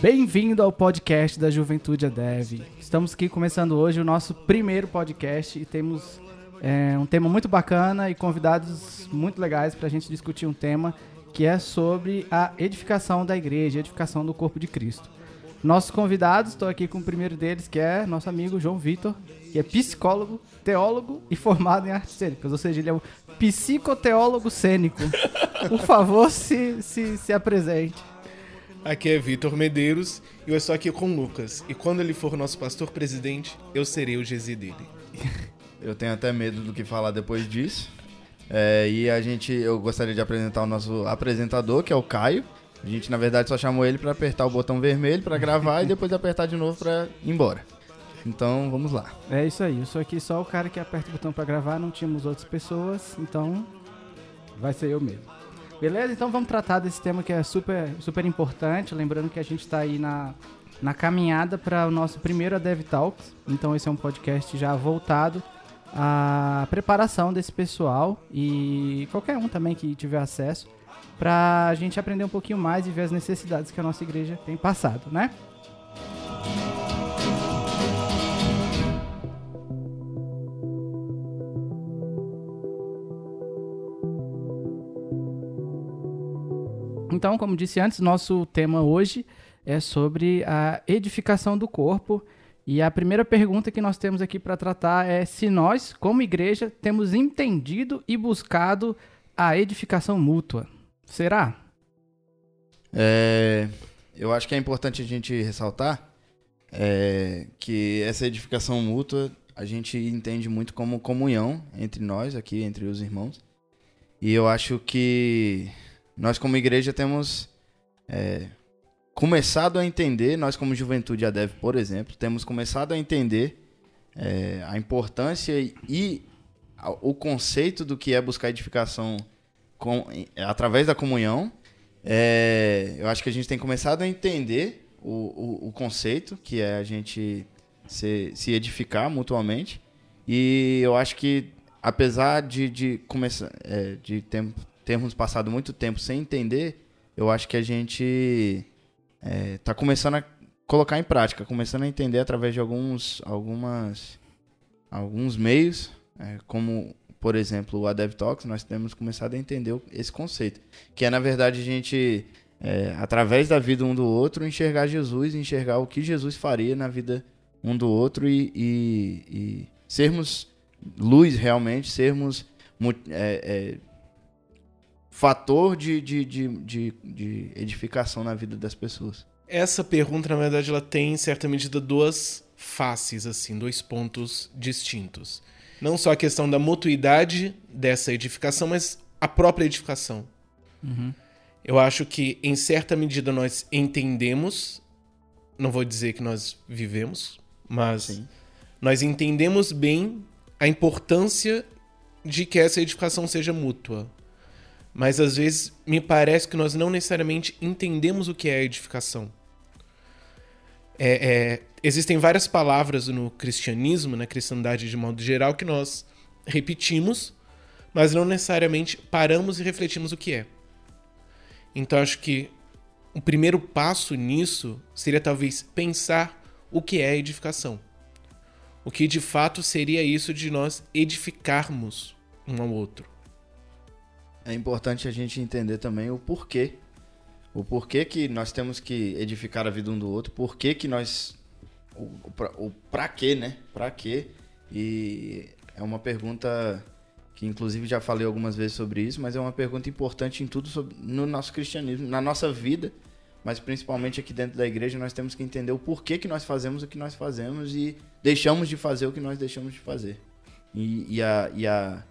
Bem-vindo ao podcast da Juventude Adev. Estamos aqui começando hoje o nosso primeiro podcast e temos é, um tema muito bacana e convidados muito legais para a gente discutir um tema que é sobre a edificação da igreja, a edificação do corpo de Cristo. Nossos convidados, estou aqui com o primeiro deles, que é nosso amigo João Vitor, que é psicólogo, teólogo e formado em artes cênicas, ou seja, ele é um psicoteólogo cênico. Por favor, se, se, se apresente. Aqui é Vitor Medeiros e eu estou aqui com o Lucas. E quando ele for nosso pastor presidente, eu serei o GZ dele. Eu tenho até medo do que falar depois disso. É, e a gente, eu gostaria de apresentar o nosso apresentador, que é o Caio. A gente, na verdade, só chamou ele para apertar o botão vermelho para gravar e depois apertar de novo para ir embora. Então, vamos lá. É isso aí, eu sou aqui só o cara que aperta o botão para gravar, não tínhamos outras pessoas, então vai ser eu mesmo. Beleza? Então vamos tratar desse tema que é super, super importante. Lembrando que a gente está aí na, na caminhada para o nosso primeiro Dev Talks. Então esse é um podcast já voltado à preparação desse pessoal e qualquer um também que tiver acesso para a gente aprender um pouquinho mais e ver as necessidades que a nossa igreja tem passado, né? Então, como disse antes, nosso tema hoje é sobre a edificação do corpo. E a primeira pergunta que nós temos aqui para tratar é se nós, como igreja, temos entendido e buscado a edificação mútua. Será? É, eu acho que é importante a gente ressaltar é, que essa edificação mútua a gente entende muito como comunhão entre nós aqui, entre os irmãos. E eu acho que nós como igreja temos é, começado a entender, nós como Juventude Adev, por exemplo, temos começado a entender é, a importância e o conceito do que é buscar edificação com, através da comunhão. É, eu acho que a gente tem começado a entender o, o, o conceito, que é a gente se, se edificar mutuamente. E eu acho que, apesar de, de, começar, é, de tempo, termos passado muito tempo sem entender, eu acho que a gente está é, começando a colocar em prática, começando a entender através de alguns, algumas, alguns meios, é, como, por exemplo, o Adev Talks, nós temos começado a entender esse conceito, que é, na verdade, a gente, é, através da vida um do outro, enxergar Jesus, enxergar o que Jesus faria na vida um do outro e, e, e sermos luz realmente, sermos é, é fator de, de, de, de, de edificação na vida das pessoas? Essa pergunta, na verdade, ela tem, em certa medida, duas faces, assim, dois pontos distintos. Não só a questão da mutuidade dessa edificação, mas a própria edificação. Uhum. Eu acho que, em certa medida, nós entendemos, não vou dizer que nós vivemos, mas Sim. nós entendemos bem a importância de que essa edificação seja mútua mas às vezes me parece que nós não necessariamente entendemos o que é edificação. É, é, existem várias palavras no cristianismo, na cristandade de modo geral, que nós repetimos, mas não necessariamente paramos e refletimos o que é. Então acho que o primeiro passo nisso seria talvez pensar o que é edificação. O que de fato seria isso de nós edificarmos um ao outro é importante a gente entender também o porquê. O porquê que nós temos que edificar a vida um do outro, porquê que nós. O, o, o pra quê, né? Pra quê? E é uma pergunta que inclusive já falei algumas vezes sobre isso, mas é uma pergunta importante em tudo sobre, no nosso cristianismo, na nossa vida, mas principalmente aqui dentro da igreja nós temos que entender o porquê que nós fazemos o que nós fazemos e deixamos de fazer o que nós deixamos de fazer. E, e a, e a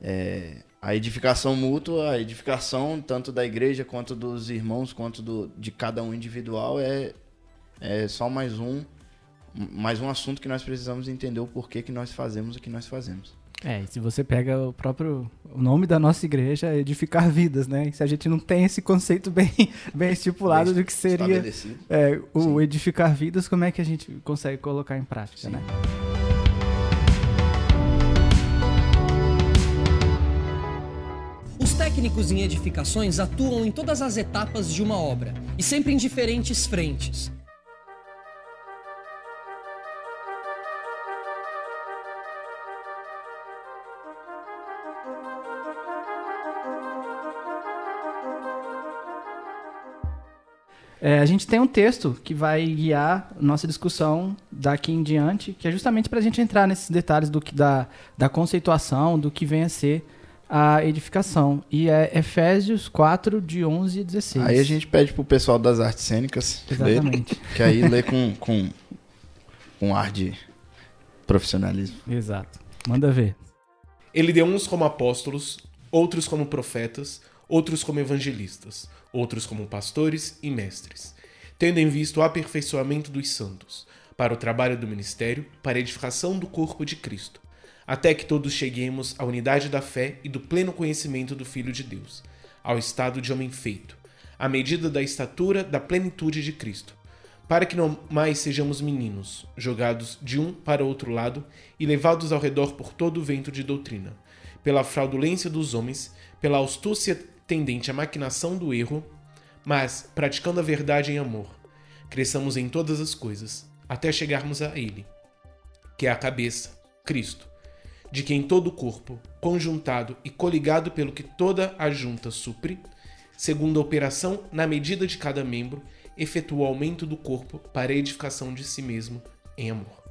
é, a edificação mútua, a edificação tanto da igreja quanto dos irmãos, quanto do, de cada um individual é, é só mais um mais um assunto que nós precisamos entender o porquê que nós fazemos o que nós fazemos. É, e se você pega o próprio o nome da nossa igreja é edificar vidas, né? E se a gente não tem esse conceito bem, bem estipulado bem do que seria é, o Sim. edificar vidas, como é que a gente consegue colocar em prática, Sim. né? Técnicos em edificações atuam em todas as etapas de uma obra e sempre em diferentes frentes. É, a gente tem um texto que vai guiar nossa discussão daqui em diante, que é justamente para a gente entrar nesses detalhes do que, da, da conceituação, do que vem a ser a edificação. E é Efésios 4, de 11 e 16. Aí a gente pede pro pessoal das artes cênicas ler, Exatamente. que aí lê com, com, com ar de profissionalismo. Exato. Manda ver. Ele deu uns como apóstolos, outros como profetas, outros como evangelistas, outros como pastores e mestres, tendo em vista o aperfeiçoamento dos santos, para o trabalho do ministério, para a edificação do corpo de Cristo, até que todos cheguemos à unidade da fé e do pleno conhecimento do Filho de Deus, ao estado de homem feito, à medida da estatura da plenitude de Cristo, para que não mais sejamos meninos, jogados de um para outro lado e levados ao redor por todo o vento de doutrina, pela fraudulência dos homens, pela astúcia tendente à maquinação do erro, mas, praticando a verdade em amor, cresçamos em todas as coisas, até chegarmos a Ele, que é a cabeça, Cristo, de quem todo o corpo, conjuntado e coligado pelo que toda a junta supre, segundo a operação na medida de cada membro, efetua o aumento do corpo para a edificação de si mesmo em amor.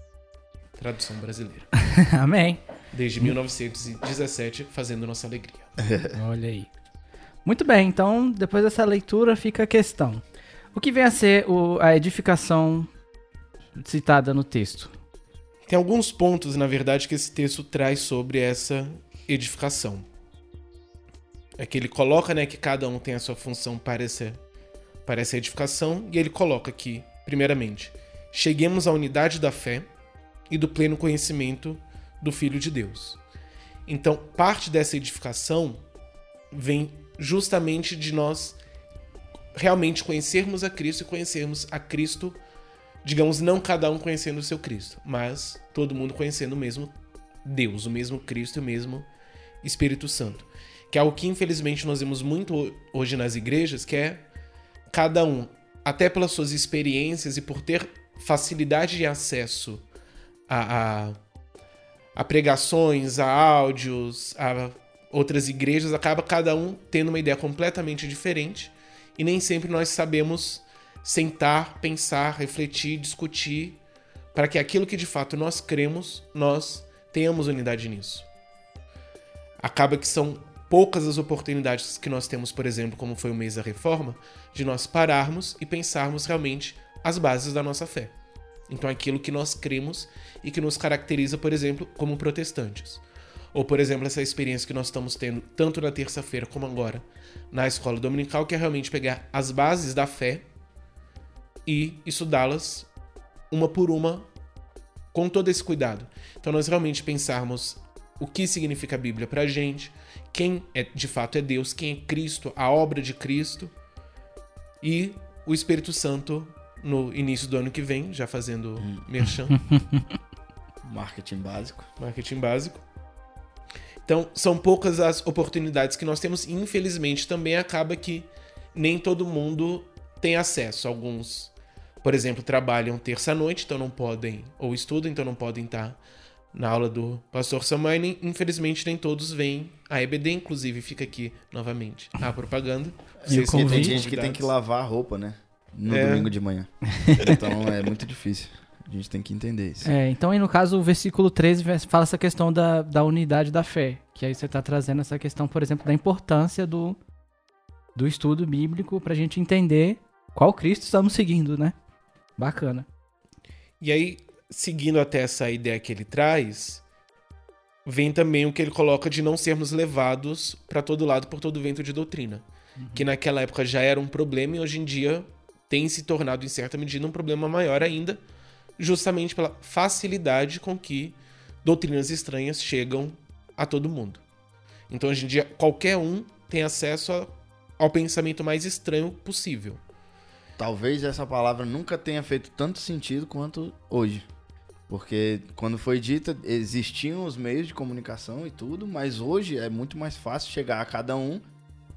Tradução brasileira. Amém. Desde 1917, fazendo nossa alegria. Olha aí. Muito bem, então, depois dessa leitura fica a questão. O que vem a ser o- a edificação citada no texto? Tem alguns pontos, na verdade, que esse texto traz sobre essa edificação. É que ele coloca, né, que cada um tem a sua função para essa, para essa edificação, e ele coloca aqui, primeiramente, cheguemos à unidade da fé e do pleno conhecimento do Filho de Deus. Então, parte dessa edificação vem justamente de nós realmente conhecermos a Cristo e conhecermos a Cristo digamos, não cada um conhecendo o seu Cristo, mas todo mundo conhecendo o mesmo Deus, o mesmo Cristo e o mesmo Espírito Santo. Que é algo que infelizmente nós vemos muito ho- hoje nas igrejas, que é cada um, até pelas suas experiências e por ter facilidade de acesso a, a, a pregações, a áudios, a outras igrejas, acaba cada um tendo uma ideia completamente diferente e nem sempre nós sabemos sentar, pensar, refletir, discutir, para que aquilo que de fato nós cremos, nós tenhamos unidade nisso. Acaba que são poucas as oportunidades que nós temos, por exemplo, como foi o mês da reforma, de nós pararmos e pensarmos realmente as bases da nossa fé. Então, aquilo que nós cremos e que nos caracteriza, por exemplo, como protestantes. Ou, por exemplo, essa experiência que nós estamos tendo tanto na terça-feira como agora na escola dominical, que é realmente pegar as bases da fé e estudá-las uma por uma com todo esse cuidado. Então nós realmente pensarmos o que significa a Bíblia pra gente, quem é de fato é Deus, quem é Cristo, a obra de Cristo e o Espírito Santo no início do ano que vem, já fazendo merchan, Marketing básico. marketing básico. Então, são poucas as oportunidades que nós temos e infelizmente também acaba que nem todo mundo tem acesso. Alguns, por exemplo, trabalham terça-noite, então não podem, ou estudam, então não podem estar na aula do pastor nem- Infelizmente, nem todos vêm. A EBD, inclusive, fica aqui novamente a propaganda. E o Vocês Porque tem convite? gente que tem que lavar a roupa, né? No É. domingo de manhã. Então é muito difícil. A gente tem que entender isso. É, então, aí no caso, o versículo 13 vai- fala essa questão da, da unidade da fé. Que aí você está trazendo essa questão, por exemplo, da importância do, do estudo bíblico para a gente entender qual Cristo estamos seguindo, né? Bacana. E aí, seguindo até essa ideia que ele traz, vem também o que ele coloca de não sermos levados para todo lado por todo vento de doutrina. Que naquela época já era um problema e hoje em dia tem se tornado, em certa medida, um problema maior ainda, justamente pela facilidade com que doutrinas estranhas chegam a todo mundo. Então, hoje em dia, qualquer um tem acesso a- ao pensamento mais estranho possível. Talvez essa palavra nunca tenha feito tanto sentido quanto hoje. Porque quando foi dita, existiam os meios de comunicação e tudo, mas hoje é muito mais fácil chegar a cada um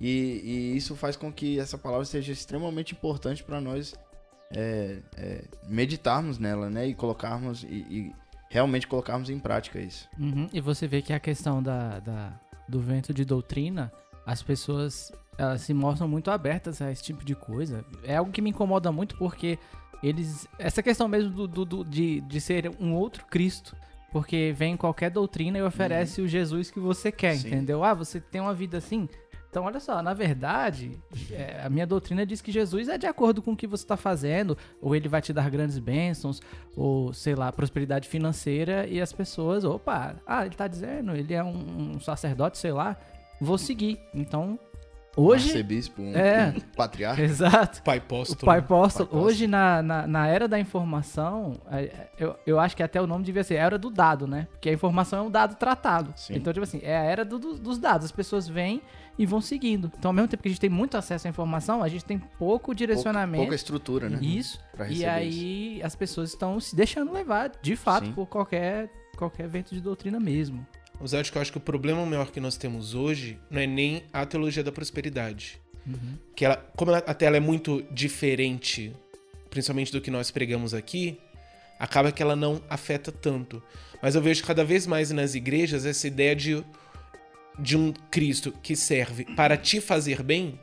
E, e isso faz com que essa palavra seja extremamente importante para nós é, é, meditarmos nela, né? E colocarmos e, e realmente colocarmos em prática isso. Uhum, E você vê que a questão da, da- do vento de doutrina, as pessoas elas se mostram muito abertas a esse tipo de coisa. É algo que me incomoda muito porque eles. Essa questão mesmo do, do- do- de, de ser um outro Cristo. Porque vem qualquer doutrina e oferece o Jesus que você quer, Sim. entendeu? Ah, você tem uma vida assim. Então, olha só, na verdade, é, a minha doutrina diz que Jesus é de acordo com o que você está fazendo, ou ele vai te dar grandes bênçãos, ou sei lá, prosperidade financeira, e as pessoas, opa, ah, ele tá dizendo, ele é um, um sacerdote, sei lá, vou seguir. Então, hoje. Arcebispo, um, É. um patriarca. Exato. Pai apóstolo. pai apóstolo. Hoje, na, na, na era da informação, é, eu, eu acho que até o nome devia ser era do dado, né? Porque a informação é um dado tratado. Sim. Então, tipo assim, é a era do- do- dos dados. As pessoas vêm e vão seguindo. Então, ao mesmo tempo que a gente tem muito acesso à informação, a gente tem pouco direcionamento. Pouca estrutura, né? Isso. E aí as pessoas estão se deixando levar, de fato, Sim. por qualquer, qualquer vento de doutrina mesmo. Acho que eu acho que o problema maior que nós temos hoje não é nem a teologia da prosperidade. Que ela, como ela, até ela é muito diferente, principalmente do que nós pregamos aqui, acaba que ela não afeta tanto. Mas eu vejo cada vez mais nas igrejas essa ideia de, de um Cristo que serve para te fazer bem,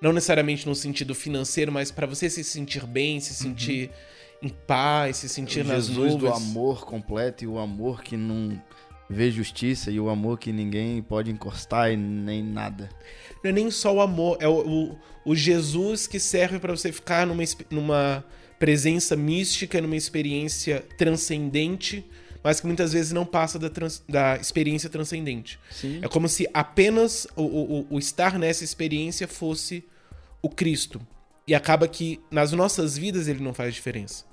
não necessariamente no sentido financeiro, mas para você se sentir bem, se sentir em paz, se sentir o nas Jesus do nuvens. amor completo e o amor que não vê justiça e o amor que ninguém pode encostar e nem nada. Não é nem só o amor, é o, o, o Jesus que serve para você ficar numa, numa presença mística, numa experiência transcendente, mas que muitas vezes não passa da, trans- da experiência transcendente. Sim. É como se apenas o, o, o estar nessa experiência fosse o Cristo. E acaba que nas nossas vidas ele não faz diferença.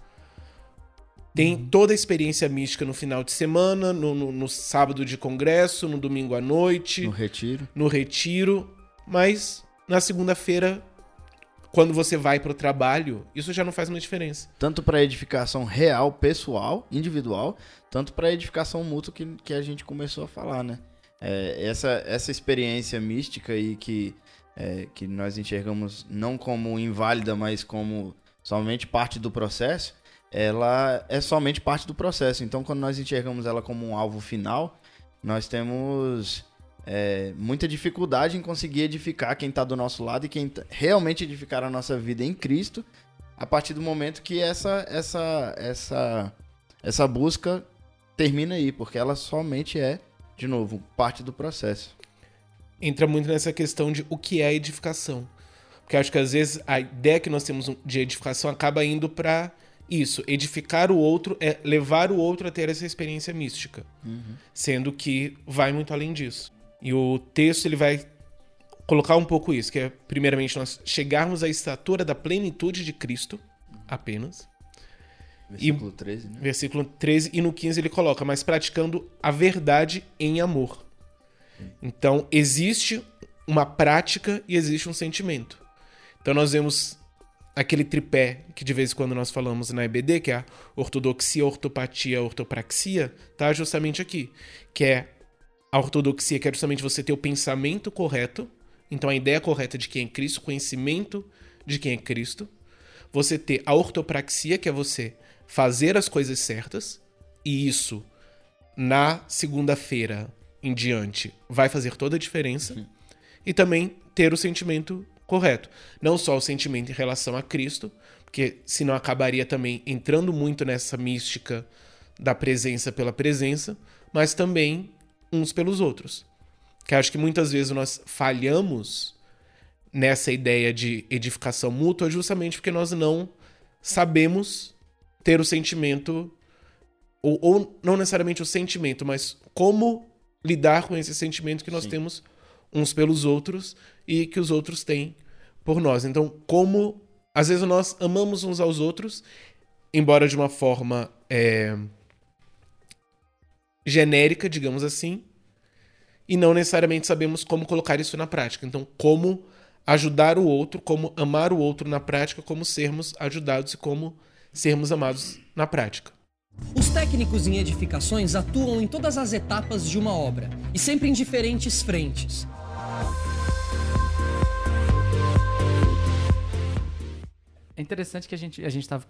Tem toda a experiência mística no final de semana, no, no- no sábado de congresso, no domingo à noite No retiro. no retiro, mas na segunda-feira, quando você vai pro trabalho, isso já não faz uma diferença. Tanto para edificação real, pessoal, individual, tanto para edificação mútua que, que a gente começou a falar, né? É, essa, essa experiência mística aí que, é, que nós enxergamos não como inválida, mas como somente parte do processo, ela é somente parte do processo. Então, quando nós enxergamos ela como um alvo final, nós temos é, muita dificuldade em conseguir edificar quem está do nosso lado e quem realmente edificar a nossa vida em Cristo a partir do momento que essa essa essa essa busca termina aí, porque ela somente é, de novo, parte do processo. Entra muito nessa questão de o que é edificação. Porque acho que às vezes a ideia que nós temos de edificação acaba indo pra isso. Edificar o outro é levar o outro a ter essa experiência mística. Sendo que vai muito além disso. E o texto ele vai colocar um pouco isso, que é primeiramente nós chegarmos à estatura da plenitude de Cristo apenas. Versículo 13, né? Versículo 13 e no 15 ele coloca, mas praticando a verdade em amor. Então, existe uma prática e existe um sentimento. Então, nós vemos aquele tripé que de vez em quando nós falamos na EBD, que é a ortodoxia, ortopatia, ortopraxia, tá justamente aqui. Que é a ortodoxia, que é justamente você ter o pensamento correto, então a ideia correta de quem é Cristo, conhecimento de quem é Cristo. Você ter a ortopraxia, que é você fazer as coisas certas, e isso na segunda-feira em diante vai fazer toda a diferença. E também ter o sentimento correto. Não só o sentimento em relação a Cristo, porque senão acabaria também entrando muito nessa mística da presença pela presença, mas também uns pelos outros. Que acho que muitas vezes nós falhamos nessa ideia de edificação mútua justamente porque nós não sabemos ter o sentimento, ou, ou não necessariamente o sentimento, mas como lidar com esse sentimento que nós Sim. temos uns pelos outros e que os outros têm por nós. Então, como às vezes nós amamos uns aos outros, embora de uma forma é, genérica, digamos assim, e não necessariamente sabemos como colocar isso na prática. Então, como ajudar o outro, como amar o outro na prática, como sermos ajudados e como sermos amados na prática. Os técnicos em edificações atuam em todas as etapas de uma obra e sempre em diferentes frentes. É interessante que a gente a gente estava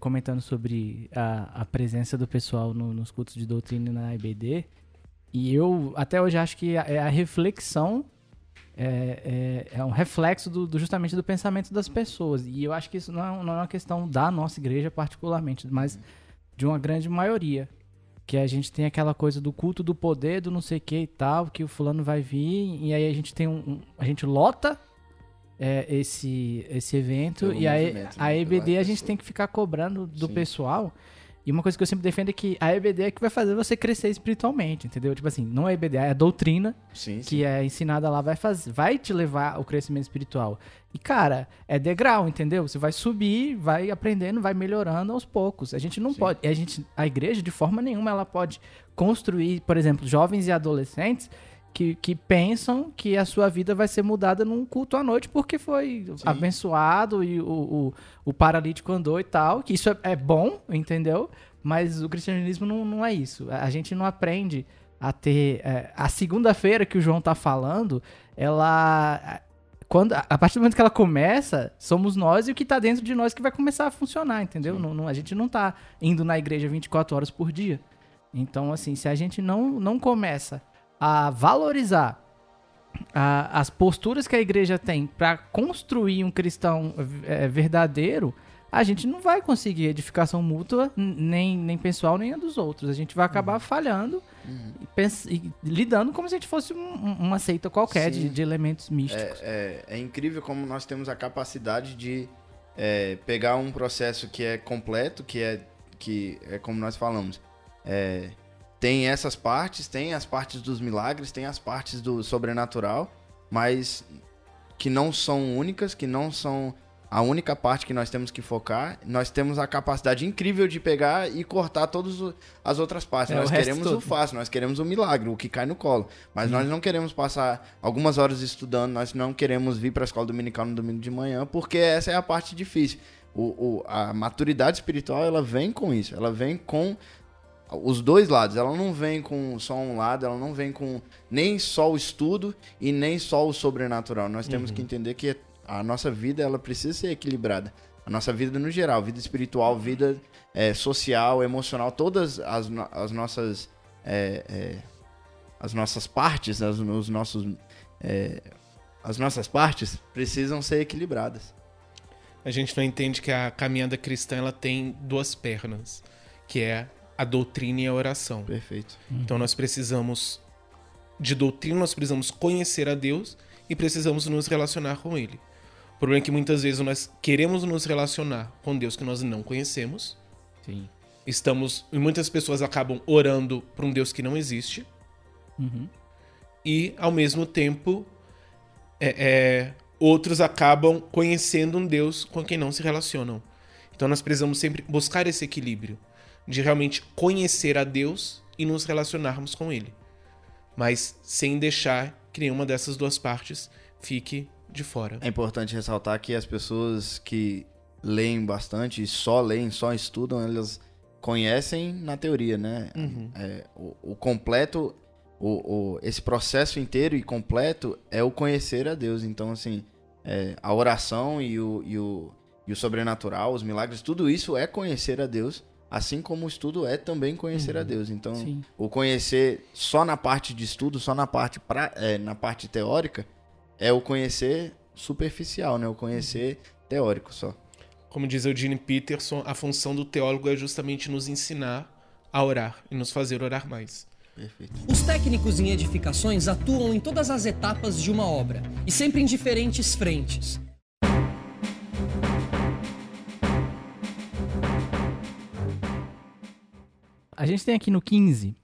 comentando sobre a, a presença do pessoal no- nos cultos de doutrina na IBD e eu até hoje acho que a, é a reflexão é, é, é um reflexo do, do- justamente do pensamento das pessoas e eu acho que isso não é, não é uma questão da nossa igreja particularmente, mas de uma grande maioria que a gente tem aquela coisa do culto do poder, do não sei que e tal, que o fulano vai vir, e aí a gente tem um. um- a gente lota é, esse, esse evento, Pelo e aí movimento, a né, EBD a gente tem que ficar cobrando do Sim. pessoal. E uma coisa que eu sempre defendo é que a EBD é que vai fazer você crescer espiritualmente, entendeu? Tipo assim, não é a EBD, é a doutrina Sim, sim. que é ensinada lá vai fazer, vai te levar ao crescimento espiritual. E cara, é degrau, entendeu? Você vai subir, vai aprendendo, vai melhorando aos poucos. A gente não Sim. pode, a gente, a igreja de forma nenhuma ela pode construir, por exemplo, jovens e adolescentes que, que pensam que a sua vida vai ser mudada num culto à noite porque foi abençoado e o, o, o paralítico andou e tal. Que isso é, é bom, entendeu? Mas o cristianismo não, não é isso. A gente não aprende a ter. é, a segunda-feira que o João tá falando, ela. Quando, a partir do momento que ela começa, somos nós e o que tá dentro de nós que vai começar a funcionar, entendeu? Não, não- a gente não tá indo na igreja 24 horas por dia. Então, assim, se a gente não, não começa a valorizar a- as posturas que a igreja tem para construir um cristão é, verdadeiro, a gente não vai conseguir edificação mútua, nem, nem pessoal, nem a dos outros. A gente vai acabar falhando e, pens- e lidando como se a gente fosse um- um- uma seita qualquer de, de elementos místicos. É, é, é incrível como nós temos a capacidade de é, pegar um processo que é completo, que é, que é como nós falamos. é, tem essas partes, tem as partes dos milagres, tem as partes do sobrenatural, mas que não são únicas, que não são a única parte que nós temos que focar. Nós temos a capacidade incrível de pegar e cortar todas o- as outras partes. É, o nós resto queremos o todo. fácil, nós queremos o milagre, o que cai no colo. Mas nós não queremos passar algumas horas estudando, nós não queremos vir para a escola dominical no domingo de manhã, porque essa é a parte difícil. O, o- a maturidade espiritual, ela vem com isso, ela vem com os dois lados. Ela não vem com só um lado, ela não vem com nem só o estudo e nem só o sobrenatural. Nós temos que entender que a nossa vida ela precisa ser equilibrada. A nossa vida no geral, vida espiritual, vida eh, social, emocional, todas as, no- as nossas eh, eh, as nossas partes, as, os nossos eh, as nossas partes precisam ser equilibradas. A gente não entende que a caminhada cristã ela tem duas pernas, que é a doutrina e a oração. Perfeito. Então nós precisamos de doutrina, nós precisamos conhecer a Deus e precisamos nos relacionar com Ele. O problema é que muitas vezes nós queremos nos relacionar com Deus que nós não conhecemos. Sim. Estamos e muitas pessoas acabam orando para um Deus que não existe Uhum. e ao mesmo tempo é, é, outros acabam conhecendo um Deus com quem não se relacionam. Então nós precisamos sempre buscar esse equilíbrio de realmente conhecer a Deus e nos relacionarmos com Ele, mas sem deixar que nenhuma dessas duas partes fique de fora. É importante ressaltar que as pessoas que leem bastante, só leem, só estudam, elas conhecem na teoria, né? É, o, o completo, o, o- esse processo inteiro e completo é o conhecer a Deus. Então, assim, é, a oração e o, e, o, e o sobrenatural, os milagres, tudo isso é conhecer a Deus. Assim como o estudo é também conhecer a Deus. Então, Sim. o conhecer só na parte de estudo, só na parte, pra, é, na parte teórica, é o conhecer superficial, né? O conhecer teórico só. Como diz Eugene Peterson, a função do teólogo é justamente nos ensinar a orar e nos fazer orar mais. Perfeito. Os técnicos em edificações atuam em todas as etapas de uma obra e sempre em diferentes frentes. A gente tem aqui no 15.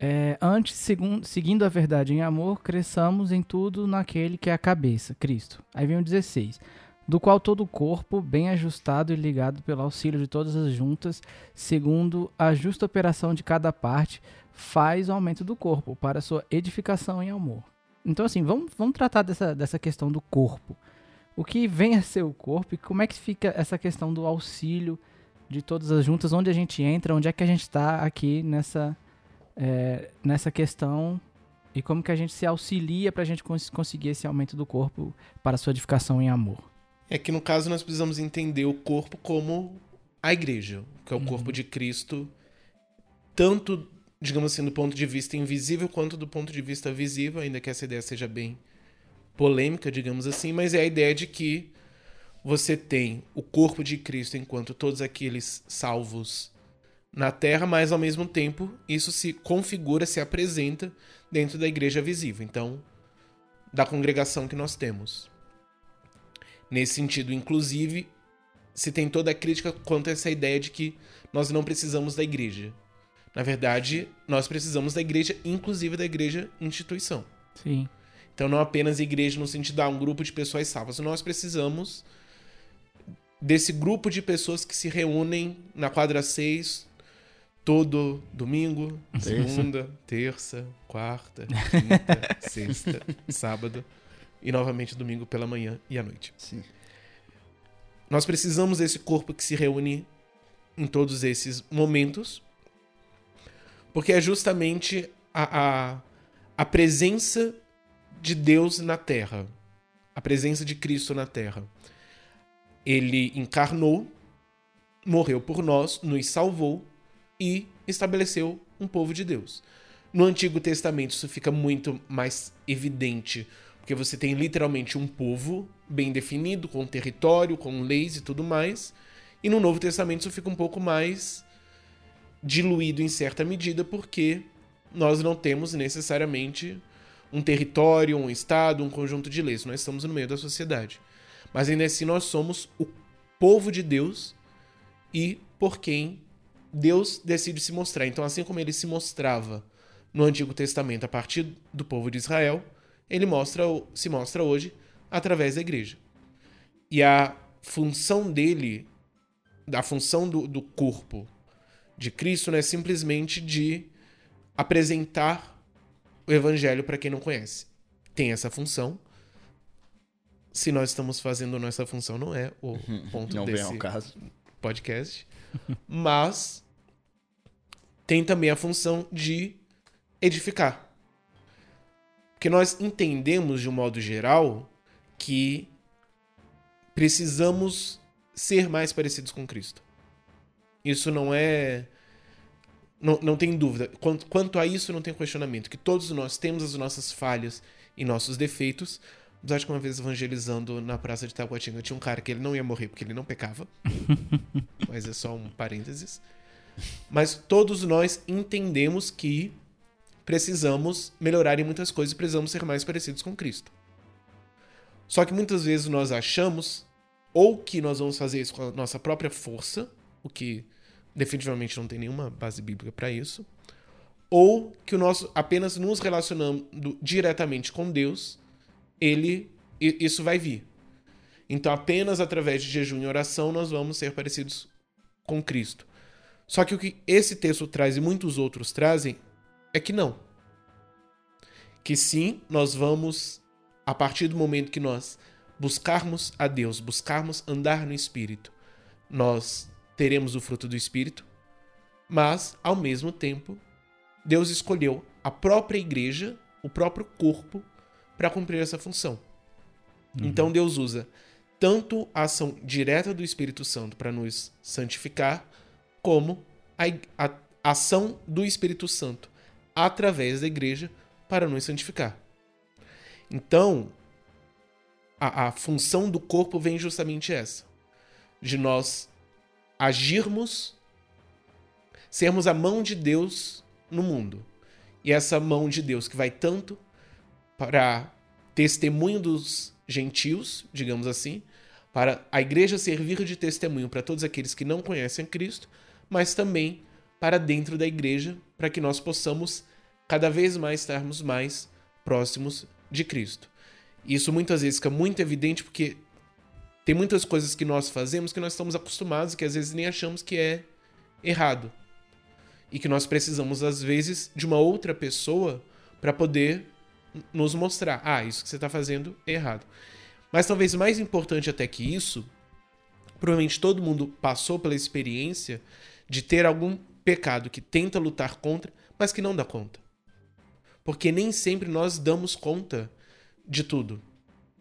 é, antes, seguindo a verdade em amor, cresçamos em tudo naquele que é a cabeça, Cristo. Aí vem o 16. Do qual todo o corpo, bem ajustado e ligado pelo auxílio de todas as juntas, segundo a justa operação de cada parte, faz o aumento do corpo para sua edificação em amor. Então, assim, vamos, vamos tratar dessa, dessa questão do corpo. O que vem a ser o corpo e como é que fica essa questão do auxílio de todas as juntas, onde a gente entra, onde é que a gente está aqui nessa, é, nessa questão e como que a gente se auxilia para a gente cons- conseguir esse aumento do corpo para a sua edificação em amor. É que no caso nós precisamos entender o corpo como a igreja, que é o corpo de Cristo, tanto, digamos assim, do ponto de vista invisível quanto do ponto de vista visível, ainda que essa ideia seja bem polêmica, digamos assim, mas é a ideia de que você tem o corpo de Cristo enquanto todos aqueles salvos na terra, mas ao mesmo tempo isso se configura, se apresenta dentro da igreja visível. Então, da congregação que nós temos. Nesse sentido, inclusive, se tem toda a crítica quanto a essa ideia de que nós não precisamos da igreja. Na verdade, nós precisamos da igreja, inclusive da igreja instituição. Sim. Então, não apenas igreja no sentido de ah, um grupo de pessoas salvas. Nós precisamos desse grupo de pessoas que se reúnem na quadra 6 todo domingo, segunda, terça, quarta, quinta, sexta, sábado e novamente domingo pela manhã e à noite. Sim. Nós precisamos desse corpo que se reúne em todos esses momentos, porque é justamente a, a, a presença de Deus na Terra, a presença de Cristo na Terra. Ele encarnou, morreu por nós, nos salvou e estabeleceu um povo de Deus. No Antigo Testamento isso fica muito mais evidente, porque você tem literalmente um povo bem definido, com território, com leis e tudo mais. E no Novo Testamento isso fica um pouco mais diluído em certa medida, porque nós não temos necessariamente um território, um estado, um conjunto de leis. Nós estamos no meio da sociedade. Mas ainda assim nós somos o povo de Deus e por quem Deus decide se mostrar. Então, assim como ele se mostrava no Antigo Testamento a partir do povo de Israel, ele mostra, se mostra hoje através da igreja. E a função dele, a função do, do corpo de Cristo, não é simplesmente de apresentar o evangelho para quem não conhece. Tem essa função. Se nós estamos fazendo nossa função, não é o ponto Não desse podcast. Mas tem também a função de edificar. Porque nós entendemos, de um modo geral, que precisamos ser mais parecidos com Cristo. Isso não é. Não, não tem dúvida. Quanto, quanto a isso, não tem questionamento. Que todos nós temos as nossas falhas e nossos defeitos. Apesar de que uma vez evangelizando na praça de Taguatinga tinha um cara que ele não ia morrer porque ele não pecava. Mas é só um parênteses. Mas todos nós entendemos que precisamos melhorar em muitas coisas e precisamos ser mais parecidos com Cristo. Só que muitas vezes nós achamos ou que nós vamos fazer isso com a nossa própria força, o que definitivamente não tem nenhuma base bíblica para isso, ou que o nosso apenas nos relacionando diretamente com Deus, ele isso vai vir. Então apenas através de jejum e oração nós vamos ser parecidos com Cristo. Só que o que esse texto traz e muitos outros trazem é que não. Que sim, nós vamos, a partir do momento que nós buscarmos a Deus, buscarmos andar no Espírito, nós teremos o fruto do Espírito, mas, ao mesmo tempo, Deus escolheu a própria igreja, o próprio corpo, para cumprir essa função. Então Deus usa tanto a ação direta do Espírito Santo para nos santificar, como a, a ação do Espírito Santo através da igreja para nos santificar. Então, a, a função do corpo vem justamente essa: de nós agirmos, sermos a mão de Deus no mundo. E essa mão de Deus que vai tanto para testemunho dos gentios, digamos assim, para a igreja servir de testemunho para todos aqueles que não conhecem Cristo, mas também para dentro da igreja, para que nós possamos cada vez mais estarmos mais próximos de Cristo. Isso muitas vezes fica muito evidente porque tem muitas coisas que nós fazemos que nós estamos acostumados e que às vezes nem achamos que é errado. E que nós precisamos, às vezes, de uma outra pessoa para poder nos mostrar: ah, isso que você está fazendo é errado. Mas talvez mais importante até que isso, provavelmente todo mundo passou pela experiência de ter algum pecado que tenta lutar contra, mas que não dá conta. Porque nem sempre nós damos conta de tudo.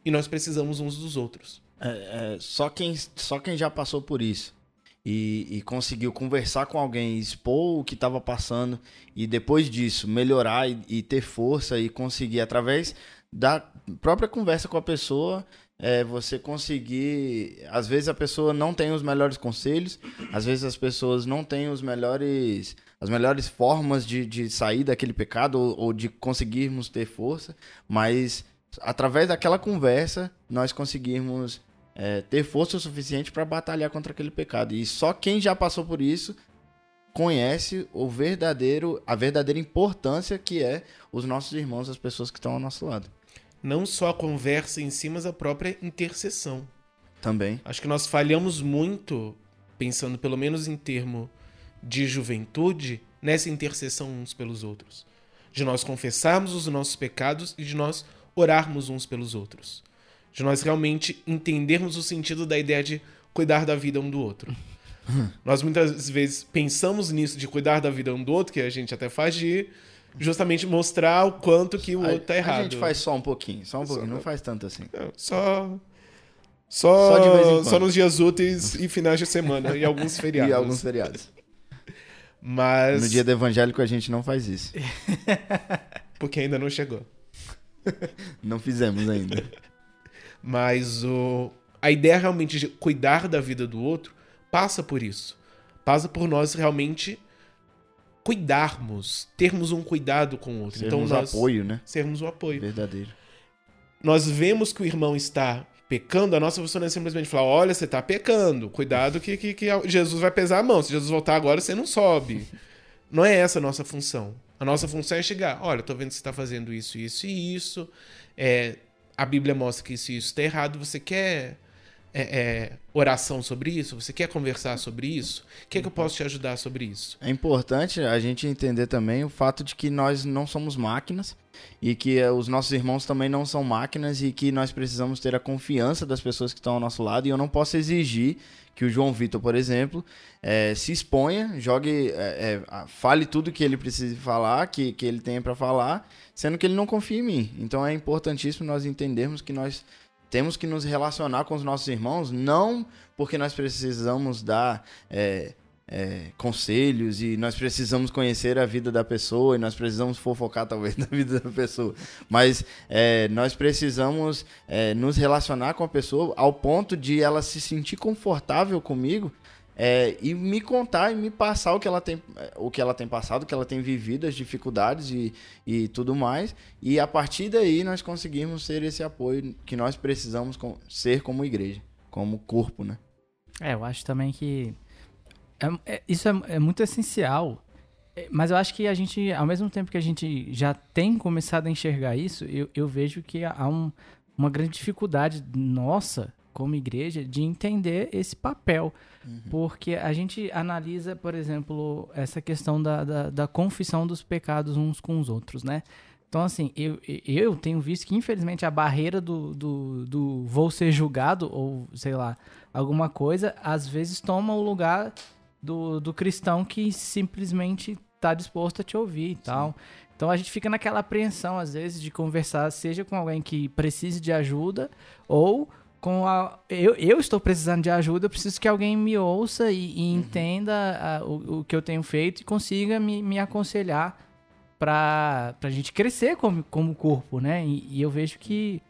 E nós precisamos uns dos outros. é, é, só, quem, só quem já passou por isso e, e conseguiu conversar com alguém, expor o que estava passando e depois disso melhorar e, e, ter força e conseguir, através da própria conversa com a pessoa, é, você conseguir. Às vezes a pessoa não tem os melhores conselhos, às vezes as pessoas não têm os melhores. As melhores formas de, de sair daquele pecado ou, ou de conseguirmos ter força, mas através daquela conversa nós conseguirmos é, ter força o suficiente para batalhar contra aquele pecado. E só quem já passou por isso conhece o verdadeiro, a verdadeira importância que é os nossos irmãos, as pessoas que estão ao nosso lado. Não só a conversa em si, mas a própria intercessão. Também. Acho que nós falhamos muito, pensando pelo menos em termo de juventude, nessa intercessão uns pelos outros. De nós confessarmos os nossos pecados e de nós orarmos uns pelos outros de nós realmente entendermos o sentido da ideia de cuidar da vida um do outro. nós muitas vezes pensamos nisso de cuidar da vida um do outro, que a gente até faz de justamente mostrar o quanto que o a, outro tá errado. A gente faz só um pouquinho, só um pouquinho, só, não faz tanto assim. só só, só, só nos dias úteis e finais de semana e alguns feriados. e alguns feriados. Mas no dia do evangélico a gente não faz isso. Porque ainda não chegou. não fizemos ainda. Mas o, a ideia realmente de cuidar da vida do outro passa por isso. Passa por nós realmente cuidarmos, termos um cuidado com o outro. Sermos então nós apoio, né? Sermos o apoio. Verdadeiro. Nós vemos que o irmão está pecando, a nossa função é simplesmente falar: olha, você está pecando, cuidado que, que, que Jesus vai pesar a mão. Se Jesus voltar agora, você não sobe. não é essa a nossa função. A nossa função é chegar: olha, estou vendo que você está fazendo isso, isso e isso. É, a Bíblia mostra que isso está errado, você quer é, é, oração sobre isso? Você quer conversar sobre isso? O que, é que eu posso te ajudar sobre isso? É importante a gente entender também o fato de que nós não somos máquinas e que eh, os nossos irmãos também não são máquinas e que nós precisamos ter a confiança das pessoas que estão ao nosso lado e eu não posso exigir que o João Vitor, por exemplo, é, se exponha, jogue, é, é, fale tudo que ele precise falar, que, que ele tenha para falar, sendo que ele não confia em mim. Então é importantíssimo nós entendermos que nós temos que nos relacionar com os nossos irmãos, não porque nós precisamos dar é, conselhos e nós precisamos conhecer a vida da pessoa e nós precisamos fofocar talvez da vida da pessoa, mas é, nós precisamos é, nos relacionar com a pessoa ao ponto de ela se sentir confortável comigo é, e me contar e me passar o que ela tem o que ela tem passado, o que ela tem vivido, as dificuldades e, e tudo mais e a partir daí nós conseguimos ser esse apoio que nós precisamos ser como igreja, como corpo, né? É, eu acho também que é, é, isso é, é, muito essencial. É, mas eu acho que a gente, ao mesmo tempo que a gente já tem começado a enxergar isso, eu, eu vejo que há um, uma grande dificuldade nossa, como igreja, de entender esse papel. Uhum. Porque a gente analisa, por exemplo, essa questão da, da, da confissão dos pecados uns com os outros, né? Então, assim, eu, eu tenho visto que, infelizmente, a barreira do, do, do vou ser julgado, ou sei lá, alguma coisa, às vezes toma o lugar do, do cristão que simplesmente está disposto a te ouvir e tal. Então a gente fica naquela apreensão, às vezes, de conversar, seja com alguém que precise de ajuda, ou com a. Eu, eu estou precisando de ajuda, eu preciso que alguém me ouça e, e uhum. entenda a, o, o que eu tenho feito e consiga me, me aconselhar para a gente crescer como, como corpo, né? E, e eu vejo que.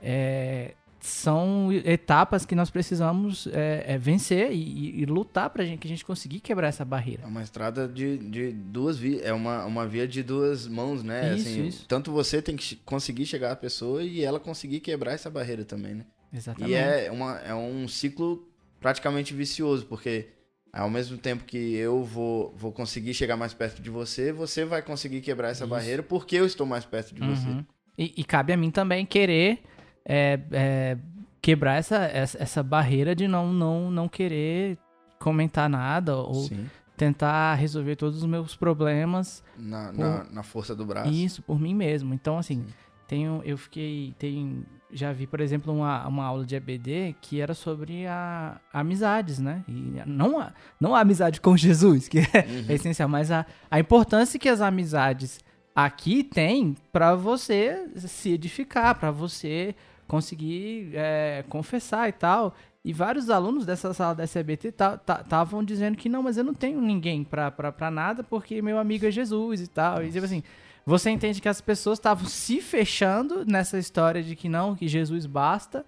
É, são etapas que nós precisamos é, é, vencer e, e lutar para gente, que a gente conseguir quebrar essa barreira. É uma estrada de, de duas vias, é uma, uma via de duas mãos, né? Isso, assim, isso. Tanto você tem que conseguir chegar à pessoa e ela conseguir quebrar essa barreira também, né? Exatamente. E é, uma, é um ciclo praticamente vicioso, porque ao mesmo tempo que eu vou, vou conseguir chegar mais perto de você, você vai conseguir quebrar essa isso. barreira porque eu estou mais perto de uhum. você. E, e cabe a mim também querer é, é, quebrar essa, essa, essa, barreira de não, não, não querer comentar nada ou Sim. tentar resolver todos os meus problemas na, por, na, na, força do braço. Isso, por mim mesmo. Então, assim, tenho, eu fiquei. Tenho, já vi, por exemplo, uma, uma aula de EBD que era sobre a, a amizades, né? E não a, não a amizade com Jesus, que é, uhum. é essencial, mas a, a importância que as amizades aqui têm para você se edificar, para você conseguir é, confessar e tal. E vários alunos dessa sala da SBT estavam dizendo que não, mas eu não tenho ninguém pra, pra, pra nada porque meu amigo é Jesus e tal. E tipo assim, você entende que as pessoas estavam se fechando nessa história de que não, que Jesus basta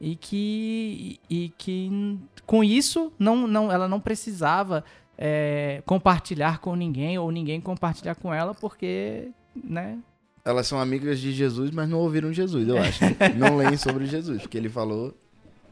e que, e, e que com isso não, não, ela não precisava é, compartilhar com ninguém ou ninguém compartilhar com ela porque, né? Elas são amigas de Jesus, mas não ouviram Jesus, eu acho. não leem sobre Jesus, porque ele falou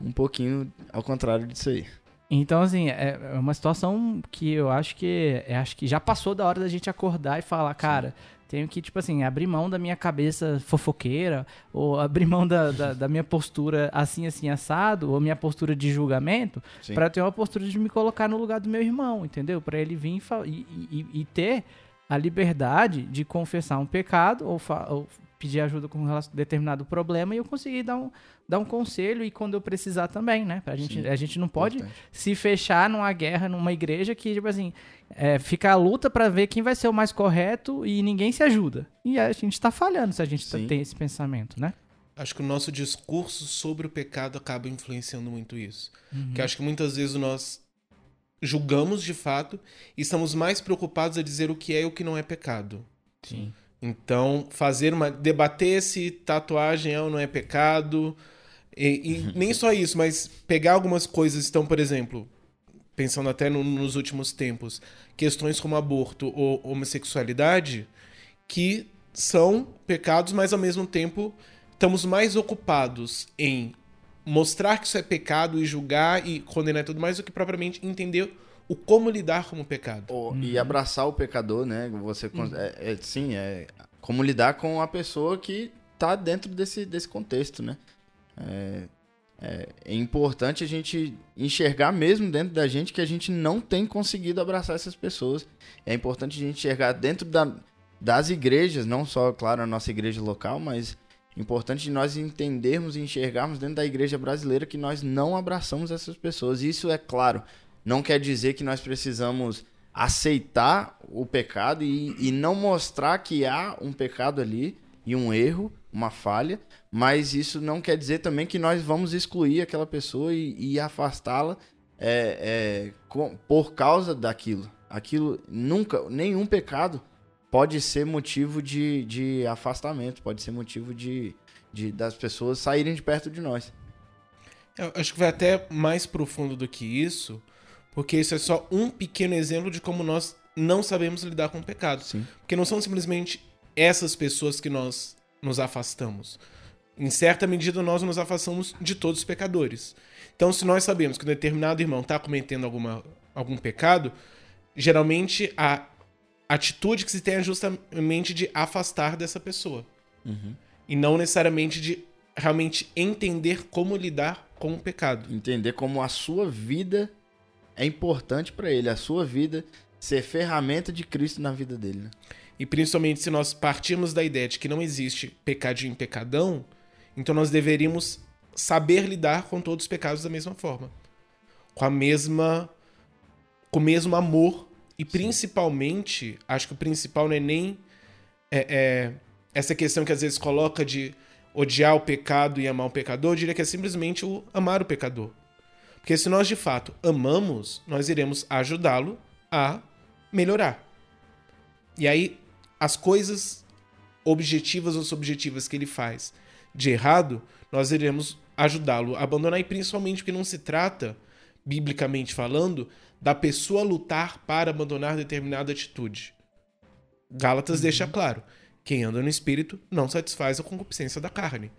um pouquinho ao contrário disso aí. Então, assim, é, é uma situação que eu acho que é, acho que já passou da hora da gente acordar e falar, cara, tenho que, tipo assim, abrir mão da minha cabeça fofoqueira, ou abrir mão da, da, da minha postura assim, assim, assado, ou minha postura de julgamento, para ter uma postura de me colocar no lugar do meu irmão, entendeu? Para ele vir e, e, e, ter a liberdade de confessar um pecado ou, ou pedir ajuda com um determinado problema e eu conseguir dar um, dar um conselho e quando eu precisar também, né? Pra gente, a gente não pode Importante. se fechar numa guerra, numa igreja que, tipo assim, é, fica a luta para ver quem vai ser o mais correto e ninguém se ajuda. E a gente tá falhando se a gente tá, tem esse pensamento, né? Acho que o nosso discurso sobre o pecado acaba influenciando muito isso. Uhum. Que acho que muitas vezes nós julgamos de fato e estamos mais preocupados a dizer o que é e o que não é pecado. Sim. Então, fazer uma. debater se tatuagem é ou não é pecado. E, e nem só isso, mas pegar algumas coisas. Então, por exemplo, pensando até no, nos últimos tempos, questões como aborto ou homossexualidade, que são pecados, mas ao mesmo tempo estamos mais ocupados em mostrar que isso é pecado e julgar e condenar tudo mais do que propriamente entender o como lidar com o pecado. Oh, E abraçar o pecador, né? Você uhum. é, é, sim, é como lidar com a pessoa que está dentro desse, desse contexto, né? É, é, é, importante a gente enxergar mesmo dentro da gente que a gente não tem conseguido abraçar essas pessoas. É importante a gente enxergar dentro da, das igrejas, não só, claro, a nossa igreja local, mas importante nós entendermos e enxergarmos dentro da igreja brasileira que nós não abraçamos essas pessoas. Isso é claro não quer dizer que nós precisamos aceitar o pecado e, e não mostrar que há um pecado ali e um erro, uma falha, mas isso não quer dizer também que nós vamos excluir aquela pessoa e, e afastá-la é, é, por causa daquilo. Aquilo nunca, nenhum pecado pode ser motivo de, de afastamento, pode ser motivo de, de das pessoas saírem de perto de nós. Eu acho que vai até mais profundo do que isso, porque isso é só um pequeno exemplo de como nós não sabemos lidar com o pecado. Sim. Porque não são simplesmente essas pessoas que nós nos afastamos. Em certa medida, nós nos afastamos de todos os pecadores. Então, se nós sabemos que um determinado irmão está cometendo alguma, algum pecado, geralmente a atitude que se tem é justamente de afastar dessa pessoa. Uhum. E não necessariamente de realmente entender como lidar com o pecado. Entender como a sua vida é importante para ele, a sua vida ser ferramenta de Cristo na vida dele. Né? E principalmente se nós partirmos da ideia de que não existe pecadinho em pecadão, então nós deveríamos saber lidar com todos os pecados da mesma forma. Com a mesma. com o mesmo amor. E principalmente, acho que o principal não é nem é, é, essa questão que às vezes coloca de odiar o pecado e amar o pecador, eu diria que é simplesmente o amar o pecador. Porque se nós de fato amamos, nós iremos ajudá-lo a melhorar. E aí, as coisas objetivas ou subjetivas que ele faz de errado, nós iremos ajudá-lo a abandonar, e principalmente porque não se trata, biblicamente falando, da pessoa lutar para abandonar determinada atitude. Gálatas uhum. deixa claro: quem anda no espírito não satisfaz a concupiscência da carne.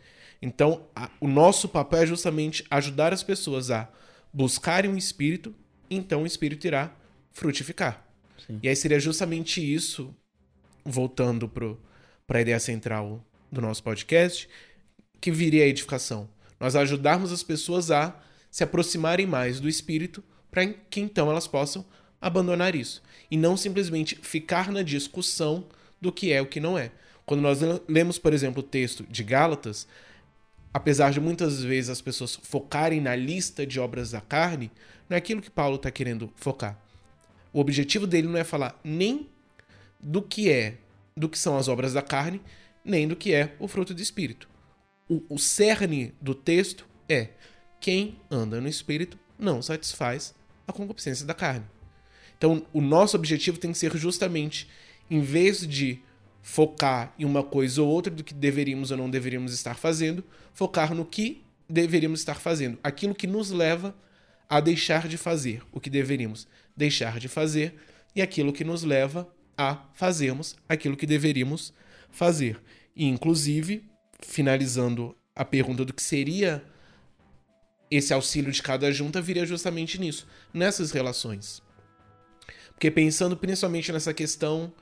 Então, a, o nosso papel é justamente ajudar as pessoas a buscarem um espírito, então o espírito irá frutificar. Sim. E aí seria justamente isso, voltando para a ideia central do nosso podcast, que viria a edificação. Nós ajudarmos as pessoas a se aproximarem mais do espírito para que então elas possam abandonar isso. E não simplesmente ficar na discussão do que é o que não é. Quando nós lemos, por exemplo, o texto de Gálatas, apesar de muitas vezes as pessoas focarem na lista de obras da carne, não é aquilo que Paulo está querendo focar. O objetivo dele não é falar nem do que é, do que são as obras da carne, nem do que é o fruto do espírito. o, o cerne do texto é quem anda no espírito não satisfaz a concupiscência da carne. Então, o nosso objetivo tem que ser justamente, em vez de focar em uma coisa ou outra do que deveríamos ou não deveríamos estar fazendo, focar no que deveríamos estar fazendo, aquilo que nos leva a deixar de fazer o que deveríamos deixar de fazer e aquilo que nos leva a fazermos aquilo que deveríamos fazer. E, inclusive, finalizando a pergunta do que seria esse auxílio de cada junta, viria justamente nisso, nessas relações. Porque pensando principalmente nessa questão,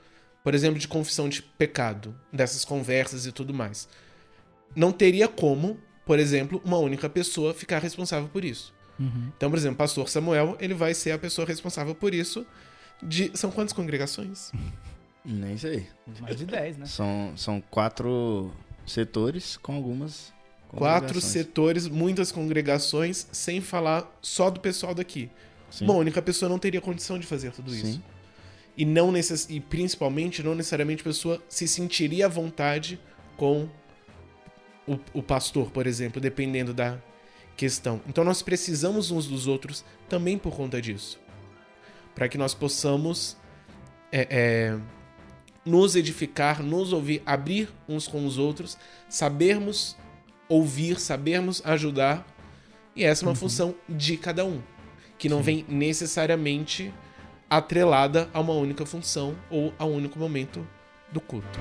por exemplo, de confissão de pecado, dessas conversas e tudo mais, não teria como, por exemplo, uma única pessoa ficar responsável por isso. Uhum. Então, por exemplo, o pastor Samuel, ele vai ser a pessoa responsável por isso. De... São quantas congregações? Nem sei. Mais de 10, né? São, são quatro setores com algumas. Quatro setores, muitas congregações, sem falar só do pessoal daqui. Sim. Uma única pessoa não teria condição de fazer tudo isso. Sim. E, não necess... e principalmente, não necessariamente a pessoa se sentiria à vontade com o, o pastor, por exemplo, dependendo da questão. Então nós precisamos uns dos outros também por conta disso. Para que nós possamos é, é, nos edificar, nos ouvir, abrir uns com os outros, sabermos ouvir, sabermos ajudar. E essa é uma função de cada um, que não vem necessariamente atrelada a uma única função ou a um único momento do culto.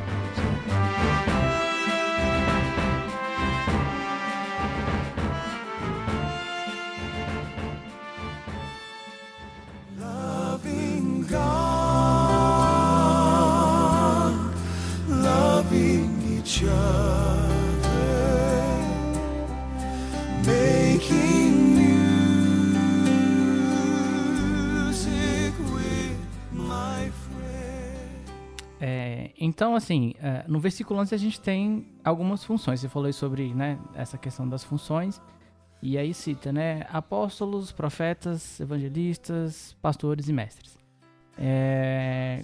Então, assim, é, no versículo 11 a gente tem algumas funções. Você falou sobre né, essa questão das funções. E aí cita, né? Apóstolos, profetas, evangelistas, pastores e mestres. É,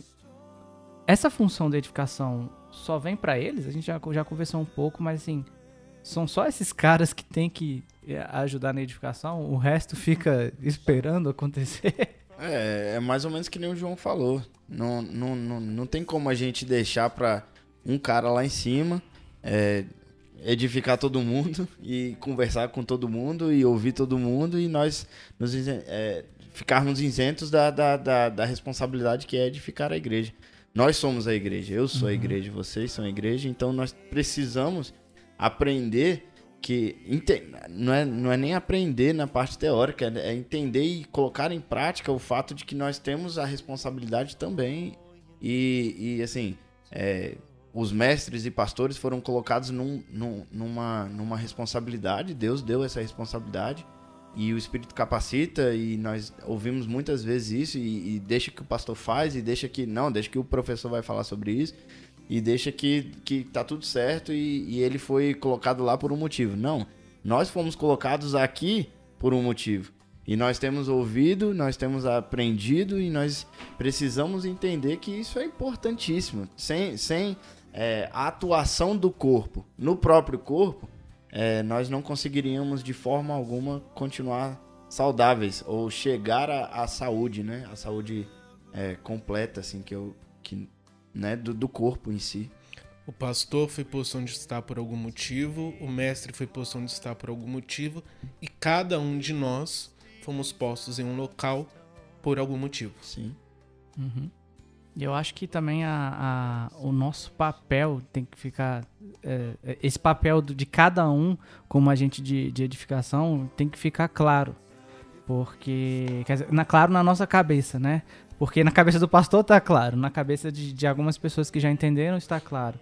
essa função da edificação só vem pra eles? A gente já, já conversou um pouco, mas assim, são só esses caras que tem que é, ajudar na edificação? O resto fica esperando acontecer? É, é mais ou menos que nem o João falou. Não, não, não, não tem como a gente deixar pra um cara lá em cima é, edificar todo mundo e conversar com todo mundo e ouvir todo mundo e nós nos, é, ficarmos isentos da, da, da, da responsabilidade que é edificar a igreja. Nós somos a igreja, eu sou a igreja, vocês são a igreja, então nós precisamos aprender que não é, não é nem aprender na parte teórica, é entender e colocar em prática o fato de que nós temos a responsabilidade também. E, e assim, é, os mestres e pastores foram colocados num- num- numa, numa responsabilidade, Deus deu essa responsabilidade e o Espírito capacita e nós ouvimos muitas vezes isso e, e deixa que o pastor faz e deixa que, não, deixa que o professor vai falar sobre isso e deixa que, que tá tudo certo e, e ele foi colocado lá por um motivo. Não, nós fomos colocados aqui por um motivo. E nós temos ouvido, nós temos aprendido e nós precisamos entender que isso é importantíssimo. Sem, sem é, a atuação do corpo no próprio corpo, é, nós não conseguiríamos de forma alguma continuar saudáveis ou chegar à, saúde, né? A saúde é, completa, assim, que eu, que, né? Do, do corpo em si. O pastor foi posto onde está por algum motivo, o mestre foi posto onde está por algum motivo, e cada um de nós fomos postos em um local por algum motivo. Sim. E eu acho que também a, a- o nosso papel tem que ficar. é, esse papel de cada um, como agente de, de edificação, tem que ficar claro. Porque. Quer dizer, na, claro na nossa cabeça, né? Porque na cabeça do pastor tá claro, na cabeça de, de algumas pessoas que já entenderam está claro.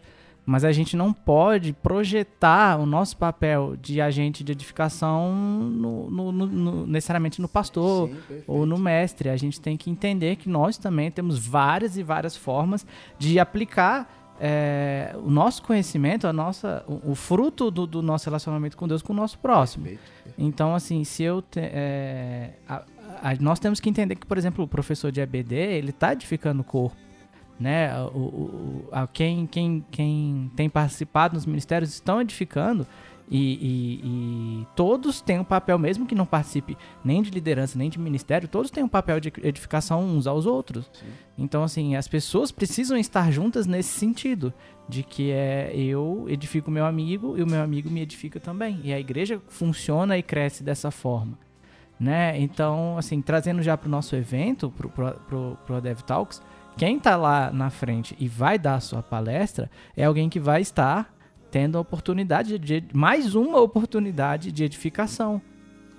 Mas a gente não pode projetar o nosso papel de agente de edificação no- no- no- necessariamente no pastor Sim, ou no mestre. A gente tem que entender que nós também temos várias e várias formas de aplicar é, o nosso conhecimento, a nossa, o, o fruto do, do nosso relacionamento com Deus com o nosso próximo. Perfeito, perfeito. Então, assim, se eu. te- é, a- a- nós temos que entender que, por exemplo, o professor de EBD, ele está edificando o corpo. né? O, o, a, quem, quem, quem tem participado nos ministérios estão edificando e, e, e, todos têm um papel, mesmo que não participe nem de liderança, nem de ministério, todos têm um papel de edificação uns aos outros. Sim. Então, assim, as pessoas precisam estar juntas nesse sentido, de que é eu edifico meu amigo e o meu amigo me edifica também. E a igreja funciona e cresce dessa forma. Né? Então, assim, trazendo já para o nosso evento, para o Dev Talks, quem está lá na frente e vai dar a sua palestra é alguém que vai estar tendo a oportunidade de mais uma oportunidade de edificação.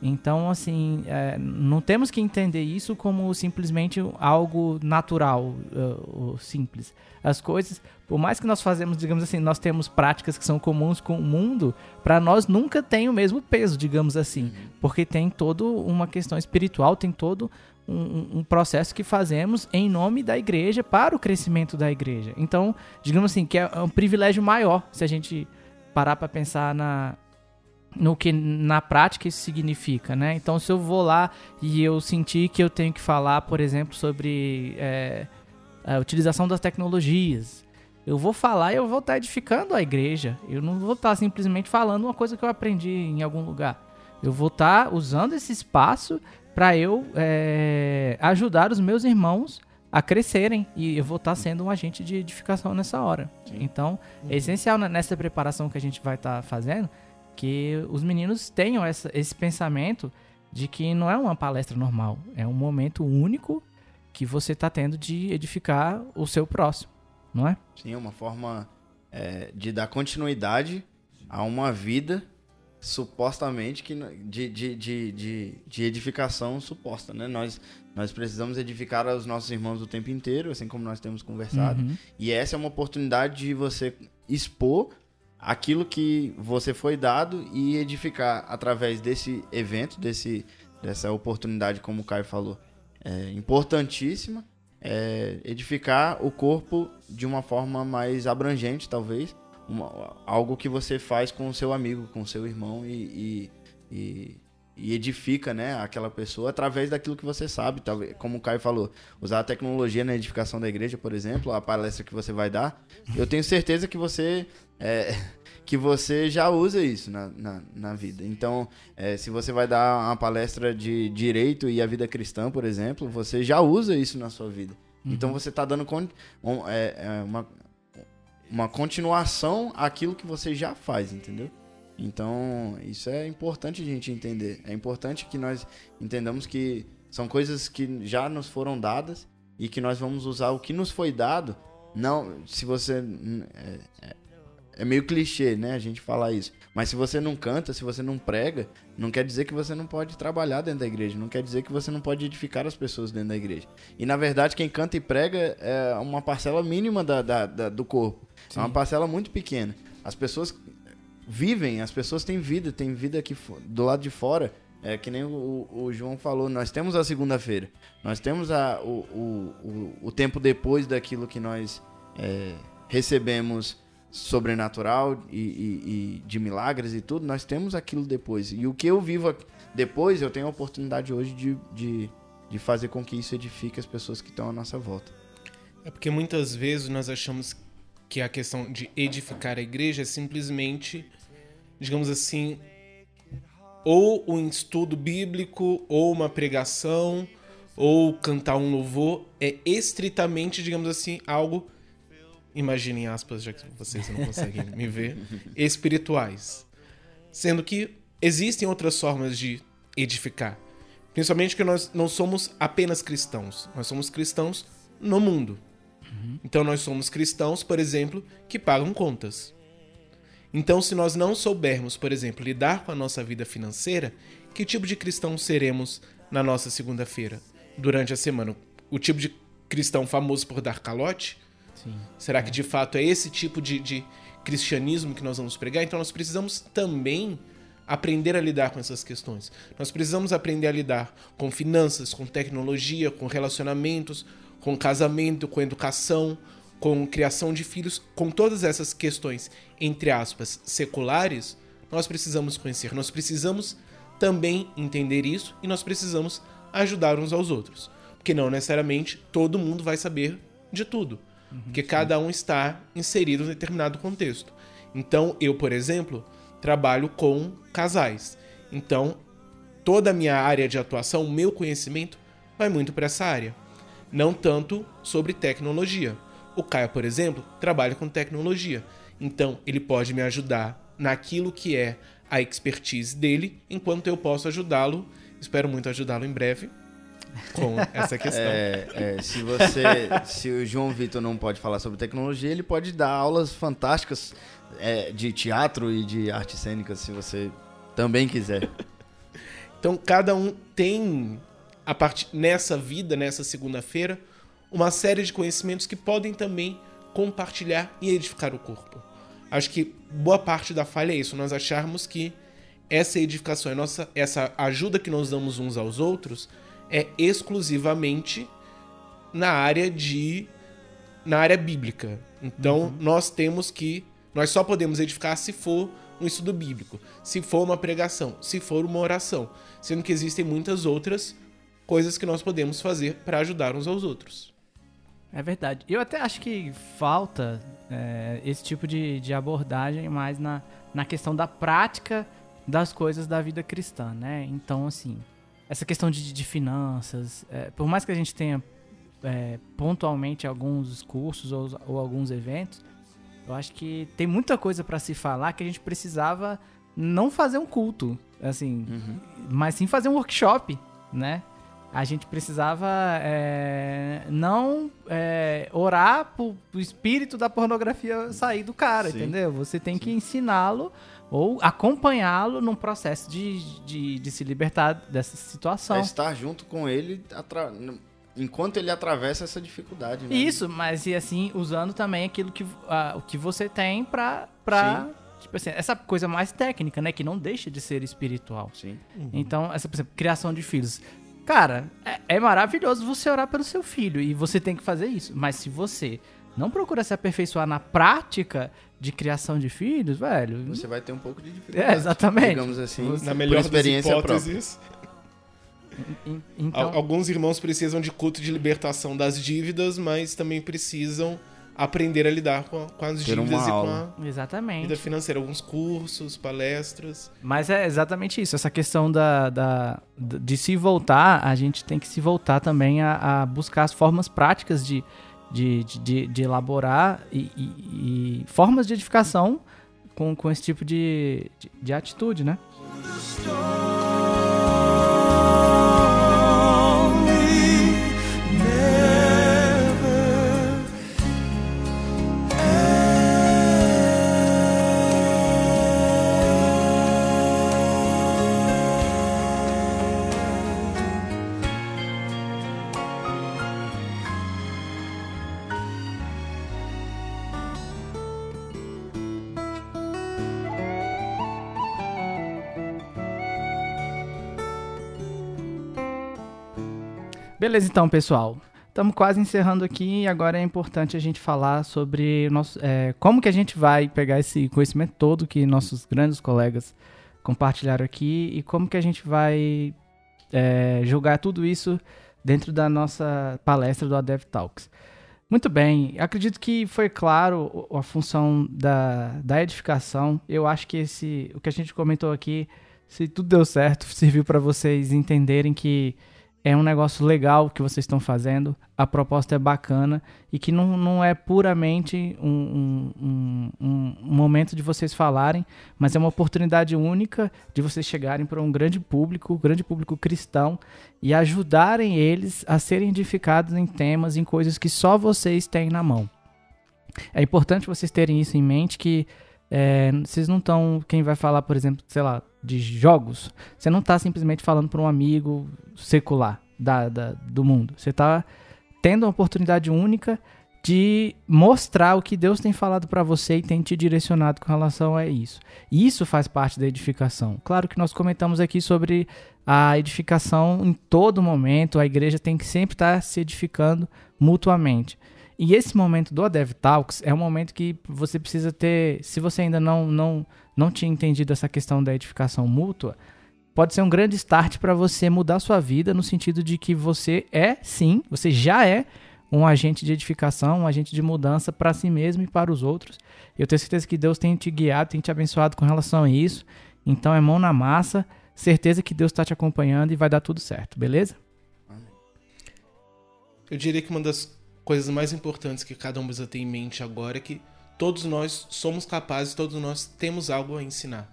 Então, assim, é, não temos que entender isso como simplesmente algo natural, uh, simples. As coisas, por mais que nós fazemos, digamos assim, nós temos práticas que são comuns com o mundo, para nós nunca tem o mesmo peso, digamos assim, porque tem toda uma questão espiritual, tem todo um, um, processo que fazemos em nome da igreja para o crescimento da igreja. Então, digamos assim, que é um privilégio maior se a gente parar para pensar na, no que na prática isso significa, né? Então, se eu vou lá e eu sentir que eu tenho que falar, por exemplo, sobre é, a utilização das tecnologias, eu vou falar e eu vou estar edificando a igreja. Eu não vou estar simplesmente falando uma coisa que eu aprendi em algum lugar. Eu vou estar usando esse espaço para eu é, ajudar os meus irmãos a crescerem e eu vou estar sendo um agente de edificação nessa hora. Então, é uhum. é essencial nessa preparação que a gente vai estar fazendo que os meninos tenham essa, esse pensamento de que não é uma palestra normal, é um momento único que você está tendo de edificar o seu próximo, não é? Sim, é uma forma é, de dar continuidade a uma vida supostamente que de, de, de, de, de edificação suposta, né? Nós, nós precisamos edificar os nossos irmãos o tempo inteiro, assim como nós temos conversado. Uhum. E essa é uma oportunidade de você expor aquilo que você foi dado e edificar através desse evento, desse, dessa oportunidade, como o Caio falou, é importantíssima. É edificar o corpo de uma forma mais abrangente, talvez, uma, algo que você faz com o seu amigo, com o seu irmão e, e, e, e, edifica né, aquela pessoa através daquilo que você sabe. Talvez, como o Caio falou, usar a tecnologia na edificação da igreja, por exemplo, a palestra que você vai dar, eu tenho certeza que você. É, que você já usa isso na, na, na vida. Então, é, se você vai dar uma palestra de direito e a vida cristã, por exemplo, você já usa isso na sua vida. Então, uhum. Então você está dando um, é, é uma, uma continuação àquilo que você já faz, entendeu? Então, isso é importante a gente entender. É importante que nós entendamos que são coisas que já nos foram dadas e que nós vamos usar o que nos foi dado. Não, se você. É, é, é meio clichê, né? A gente falar isso. Mas se você não canta, se você não prega, não quer dizer que você não pode trabalhar dentro da igreja. Não quer dizer que você não pode edificar as pessoas dentro da igreja. E na verdade, quem canta e prega é uma parcela mínima da, da, da do corpo. Sim. É uma parcela muito pequena. As pessoas vivem, as pessoas têm vida, têm vida aqui do lado de fora. É que nem o, o João falou, nós temos a segunda-feira. Nós temos a, o, o, o, tempo depois daquilo que nós é, recebemos sobrenatural e, e, e, de milagres e tudo. Nós temos aquilo depois. E o que eu vivo depois, eu tenho a oportunidade hoje de, de, de fazer com que isso edifique as pessoas que estão à nossa volta. É porque muitas vezes nós achamos que a questão de edificar a igreja é simplesmente, digamos assim, ou um estudo bíblico, ou uma pregação, ou cantar um louvor, é estritamente, digamos assim, algo, imaginem aspas, já que vocês não conseguem me ver, espirituais. Sendo que existem outras formas de edificar. Principalmente que nós não somos apenas cristãos, nós somos cristãos no mundo. Uhum. Então nós somos cristãos, por exemplo, que pagam contas. Então, se nós não soubermos, por exemplo, lidar com a nossa vida financeira, que tipo de cristão seremos na nossa segunda-feira, durante a semana? O tipo de cristão famoso por dar calote? Sim. Será que de fato é esse tipo de, de cristianismo que nós vamos pregar? Então, nós precisamos também aprender a lidar com essas questões. Nós precisamos aprender a lidar com finanças, com tecnologia, com relacionamentos, com casamento, com educação, com criação de filhos, com todas essas questões, entre aspas, seculares, nós precisamos conhecer. Nós precisamos também entender isso e nós precisamos ajudar uns aos outros. Porque não necessariamente todo mundo vai saber de tudo. porque cada um está inserido em determinado contexto. Então, eu, por exemplo, trabalho com casais. Então, toda a minha área de atuação, o meu conhecimento, vai muito para essa área. Não tanto sobre tecnologia. O Caio, por exemplo, trabalha com tecnologia. Então, ele pode me ajudar naquilo que é a expertise dele, enquanto eu posso ajudá-lo. Espero muito ajudá-lo em breve com essa questão. É, é, se você, se o João Vitor não pode falar sobre tecnologia, ele pode dar aulas fantásticas é, de teatro e de artes cênicas, se você também quiser. Então, cada um tem a part... nessa vida, nessa segunda-feira, uma série de conhecimentos que podem também compartilhar e edificar o corpo. Acho que boa parte da falha é isso, nós acharmos que essa edificação, é nossa, essa ajuda que nós damos uns aos outros é exclusivamente na área de na área bíblica. Então, uhum. nós temos que nós só podemos edificar se for um estudo bíblico, se for uma pregação, se for uma oração, sendo que existem muitas outras coisas que nós podemos fazer para ajudar uns aos outros. É verdade. Eu até acho que falta é, esse tipo de, de abordagem mais na, na questão da prática das coisas da vida cristã, né? Então, assim, essa questão de, de finanças, é, por mais que a gente tenha é, pontualmente alguns cursos ou, ou, alguns eventos, eu acho que tem muita coisa para se falar que a gente precisava não fazer um culto, assim, uhum. mas sim fazer um workshop, né? A gente precisava é, não é, orar pro, pro espírito da pornografia sair do cara, sim. entendeu? Você tem sim. que ensiná-lo ou acompanhá-lo num processo de, de, de, se libertar dessa situação. É estar junto com ele enquanto ele atravessa essa dificuldade. Né? Isso, mas e assim, usando também aquilo que, uh, o que você tem pra. pra tipo assim, essa coisa mais técnica, né? Que não deixa de ser espiritual. Sim. Uhum. Então, essa, por exemplo, criação de filhos. Cara, é, é maravilhoso você orar pelo seu filho e você tem que fazer isso. Mas se você não procura se aperfeiçoar na prática de criação de filhos, velho. Você vai ter um pouco de dificuldade. É, exatamente. Digamos assim, você, na melhor experiência hipóteses, então... Alguns irmãos precisam de culto de libertação das dívidas, mas também precisam aprender a lidar com, com as Ter dívidas e com a exatamente. vida financeira. Alguns cursos, palestras. Mas é exatamente isso. Essa questão da, da, de se voltar, a gente tem que se voltar também a, a buscar as formas práticas de, de, de, de elaborar e, e, e, formas de edificação com, com esse tipo de, de, de atitude, né? Beleza, então, pessoal. Estamos quase encerrando aqui e agora é importante a gente falar sobre nosso, é, como que a gente vai pegar esse conhecimento todo que nossos grandes colegas compartilharam aqui e como que a gente vai é, julgar tudo isso dentro da nossa palestra do Adev Talks. Muito bem, acredito que foi claro a função da, da edificação. Eu acho que esse, o que a gente comentou aqui, se tudo deu certo, serviu para vocês entenderem que é um negócio legal que vocês estão fazendo, a proposta é bacana e que não, não é puramente um, um, um, um momento de vocês falarem, mas é uma oportunidade única de vocês chegarem para um grande público, grande público cristão, e ajudarem eles a serem edificados em temas, em coisas que só vocês têm na mão. É importante vocês terem isso em mente que é, vocês não estão. Quem vai falar, por exemplo, sei lá, de jogos, você não está simplesmente falando para um amigo secular da, da, do mundo. Você está tendo uma oportunidade única de mostrar o que Deus tem falado para você e tem te direcionado com relação a isso. Isso faz parte da edificação. Claro que nós comentamos aqui sobre a edificação em todo momento, a igreja tem que sempre estar tá se edificando mutuamente. E esse momento do Dev Talks é um momento que você precisa ter, se você ainda não não não tinha entendido essa questão da edificação mútua, pode ser um grande start para você mudar sua vida no sentido de que você é, sim, você já é um agente de edificação, um agente de mudança para si mesmo e para os outros. Eu tenho certeza que Deus tem te guiado, tem te abençoado com relação a isso. Então é mão na massa, certeza que Deus está te acompanhando e vai dar tudo certo, beleza? Eu diria que uma das coisas mais importantes que cada um precisa ter em mente agora é que todos nós somos capazes, todos nós temos algo a ensinar.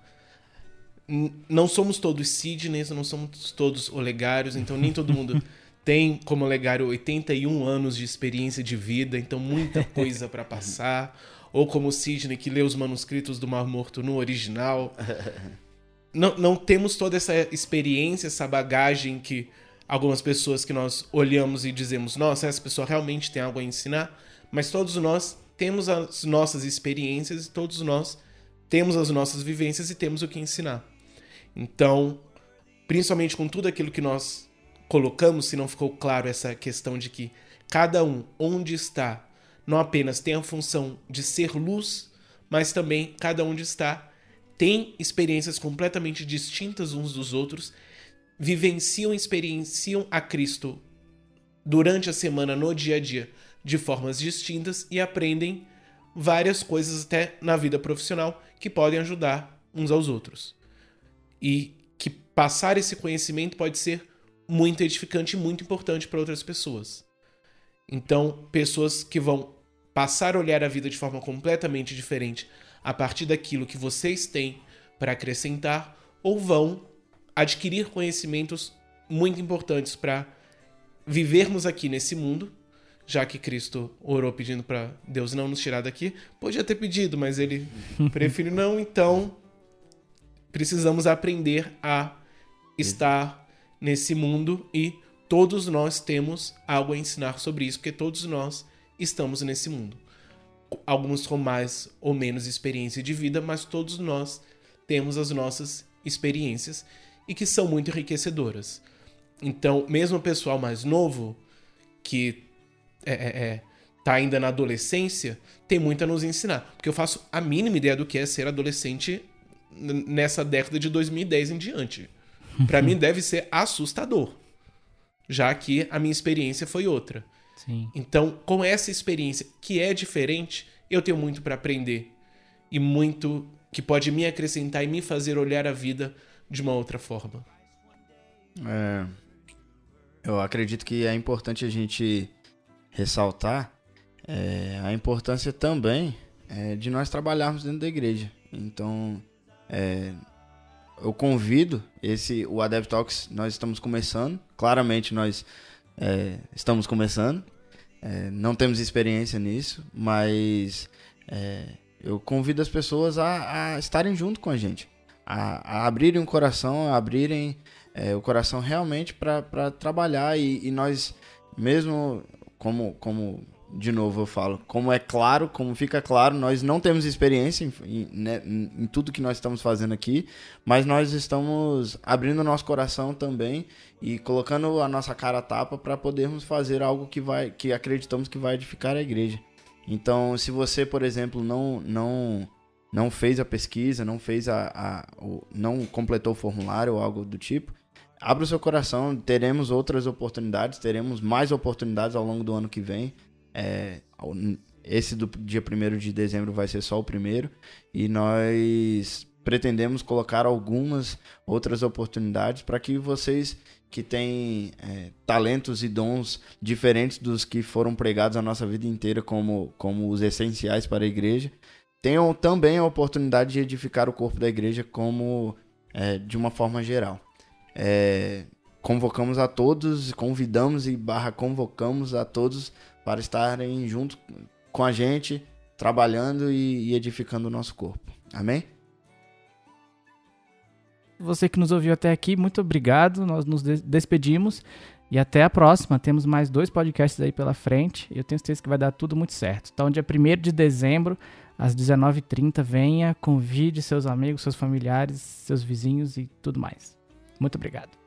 Não somos todos Sidneys, não somos todos olegários, então nem todo mundo tem como olegário 81 anos de experiência de vida, então muita coisa para passar. Ou como Sidney, que lê os manuscritos do Mar Morto no original. Não, não temos toda essa experiência, essa bagagem que algumas pessoas que nós olhamos e dizemos, nossa, essa pessoa realmente tem algo a ensinar, mas todos nós temos as nossas experiências e todos nós temos as nossas vivências e temos o que ensinar. Então, principalmente com tudo aquilo que nós colocamos, se não ficou claro essa questão de que cada um, onde está, não apenas tem a função de ser luz, mas também cada onde está tem experiências completamente distintas uns dos outros, vivenciam experienciam a Cristo durante a semana, no dia a dia, de formas distintas e aprendem várias coisas até na vida profissional que podem ajudar uns aos outros. E que passar esse conhecimento pode ser muito edificante e muito importante para outras pessoas. Então, pessoas que vão passar a olhar a vida de forma completamente diferente a partir daquilo que vocês têm para acrescentar ou vão adquirir conhecimentos muito importantes para vivermos aqui nesse mundo, já que Cristo orou pedindo para Deus não nos tirar daqui. Podia ter pedido, mas ele preferiu não, então precisamos aprender a estar nesse mundo e todos nós temos algo a ensinar sobre isso, porque todos nós estamos nesse mundo. Alguns com mais ou menos experiência de vida, mas todos nós temos as nossas experiências e que são muito enriquecedoras. Então, mesmo o pessoal mais novo, que é, é, é, tá ainda na adolescência, tem muito a nos ensinar. Porque eu faço a mínima ideia do que é ser adolescente nessa década de 2010 em diante. Para mim deve ser assustador, já que a minha experiência foi outra. Sim. Então, com essa experiência que é diferente, eu tenho muito para aprender e muito que pode me acrescentar e me fazer olhar a vida de uma outra forma. É, eu acredito que é importante a gente ressaltar é, a importância também é, de nós trabalharmos dentro da igreja. Então, é, eu convido esse o Adev Talks, nós estamos começando. Claramente nós é, estamos começando. É, não temos experiência nisso, mas é, eu convido as pessoas a, a estarem junto com a gente, a, a abrirem o coração, a abrirem o coração realmente para trabalhar e, e nós, mesmo como, como de novo eu falo, como é claro, como fica claro, nós não temos experiência em, em, né, em- tudo que nós estamos fazendo aqui, mas nós estamos abrindo nosso coração também e colocando a nossa cara a tapa para podermos fazer algo que vai, que acreditamos que vai edificar a igreja. Então, se você, por exemplo, não não não fez a pesquisa, não fez a, a não completou o formulário ou algo do tipo, abra o seu coração, teremos outras oportunidades, teremos mais oportunidades ao longo do ano que vem. É, esse do dia 1 de dezembro vai ser só o primeiro e nós pretendemos colocar algumas outras oportunidades para que vocês que têm é, talentos e dons diferentes dos que foram pregados a nossa vida inteira como, como os essenciais para a igreja, tenham também a oportunidade de edificar o corpo da igreja como é, de uma forma geral. É, convocamos a todos, convidamos e barra convocamos a todos para estarem junto com a gente, trabalhando e, e edificando o nosso corpo. Amém? Você que nos ouviu até aqui, muito obrigado. Nós nos des- despedimos e até a próxima. Temos mais dois podcasts aí pela frente. Eu tenho certeza que vai dar tudo muito certo. Então, dia 1 de dezembro, às 19h30, venha, convide seus amigos, seus familiares, seus vizinhos e tudo mais. Muito obrigado.